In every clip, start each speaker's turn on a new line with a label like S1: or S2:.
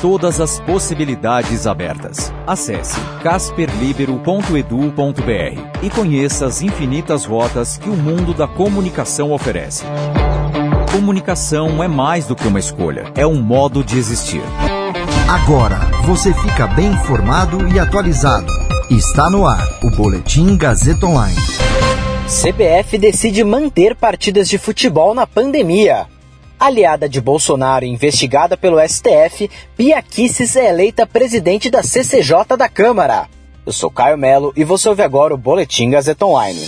S1: Todas as possibilidades abertas. Acesse casperlibero.edu.br e conheça as infinitas rotas que o mundo da comunicação oferece. Comunicação é mais do que uma escolha, é um modo de existir.
S2: Agora você fica bem informado e atualizado. Está no ar o Boletim Gazeta Online.
S3: CBF decide manter partidas de futebol na pandemia. Aliada de Bolsonaro e investigada pelo STF, Bia Kicis é eleita presidente da CCJ da Câmara. Eu sou Caio Melo e você ouve agora o Boletim Gazeta Online.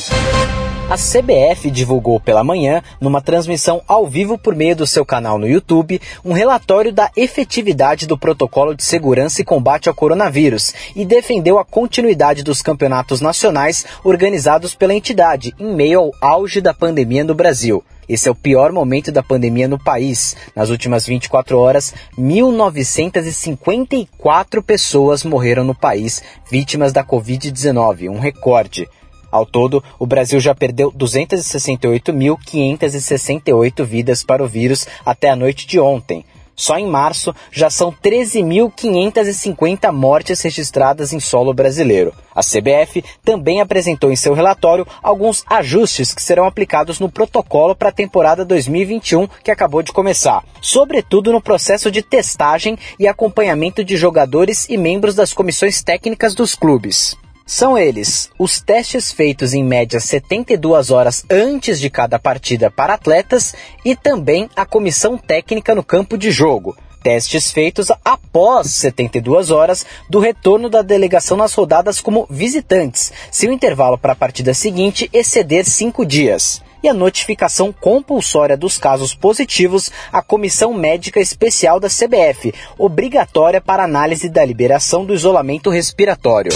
S3: A CBF divulgou pela manhã, numa transmissão ao vivo por meio do seu canal no YouTube, um relatório da efetividade do protocolo de segurança e combate ao coronavírus e defendeu a continuidade dos campeonatos nacionais organizados pela entidade em meio ao auge da pandemia no Brasil. Esse é o pior momento da pandemia no país. Nas últimas 24 horas, 1.954 pessoas morreram no país vítimas da Covid-19, um recorde. Ao todo, o Brasil já perdeu 268.568 vidas para o vírus até a noite de ontem. Só em março já são 13.550 mortes registradas em solo brasileiro. A CBF também apresentou em seu relatório alguns ajustes que serão aplicados no protocolo para a temporada 2021 que acabou de começar, sobretudo no processo de testagem e acompanhamento de jogadores e membros das comissões técnicas dos clubes. São eles os testes feitos em média 72 horas antes de cada partida para atletas e também a comissão técnica no campo de jogo. Testes feitos após 72 horas do retorno da delegação nas rodadas como visitantes, se o intervalo para a partida seguinte exceder cinco dias e a notificação compulsória dos casos positivos à Comissão Médica Especial da CBF, obrigatória para análise da liberação do isolamento respiratório.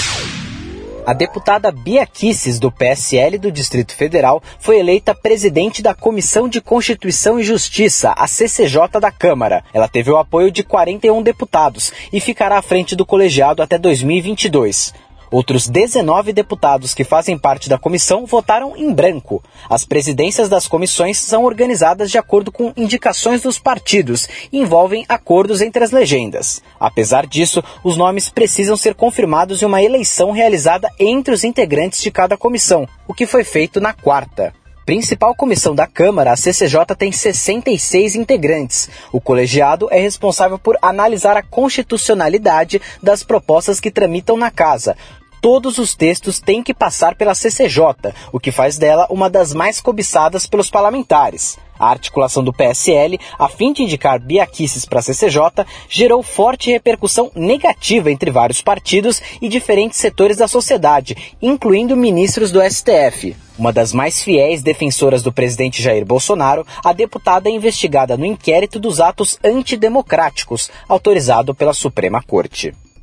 S3: A deputada Bia Kisses, do PSL do Distrito Federal, foi eleita presidente da Comissão de Constituição e Justiça, a CCJ da Câmara. Ela teve o apoio de 41 deputados e ficará à frente do colegiado até 2022. Outros 19 deputados que fazem parte da comissão votaram em branco. As presidências das comissões são organizadas de acordo com indicações dos partidos e envolvem acordos entre as legendas. Apesar disso, os nomes precisam ser confirmados em uma eleição realizada entre os integrantes de cada comissão, o que foi feito na quarta. Principal comissão da Câmara, a CCJ tem 66 integrantes. O colegiado é responsável por analisar a constitucionalidade das propostas que tramitam na casa, todos os textos têm que passar pela CCJ, o que faz dela uma das mais cobiçadas pelos parlamentares. A articulação do PSL, a fim de indicar Biaquices para a CCJ, gerou forte repercussão negativa entre vários partidos e diferentes setores da sociedade, incluindo ministros do STF. Uma das mais fiéis defensoras do presidente Jair Bolsonaro, a deputada é investigada no inquérito dos atos antidemocráticos, autorizado pela Suprema Corte.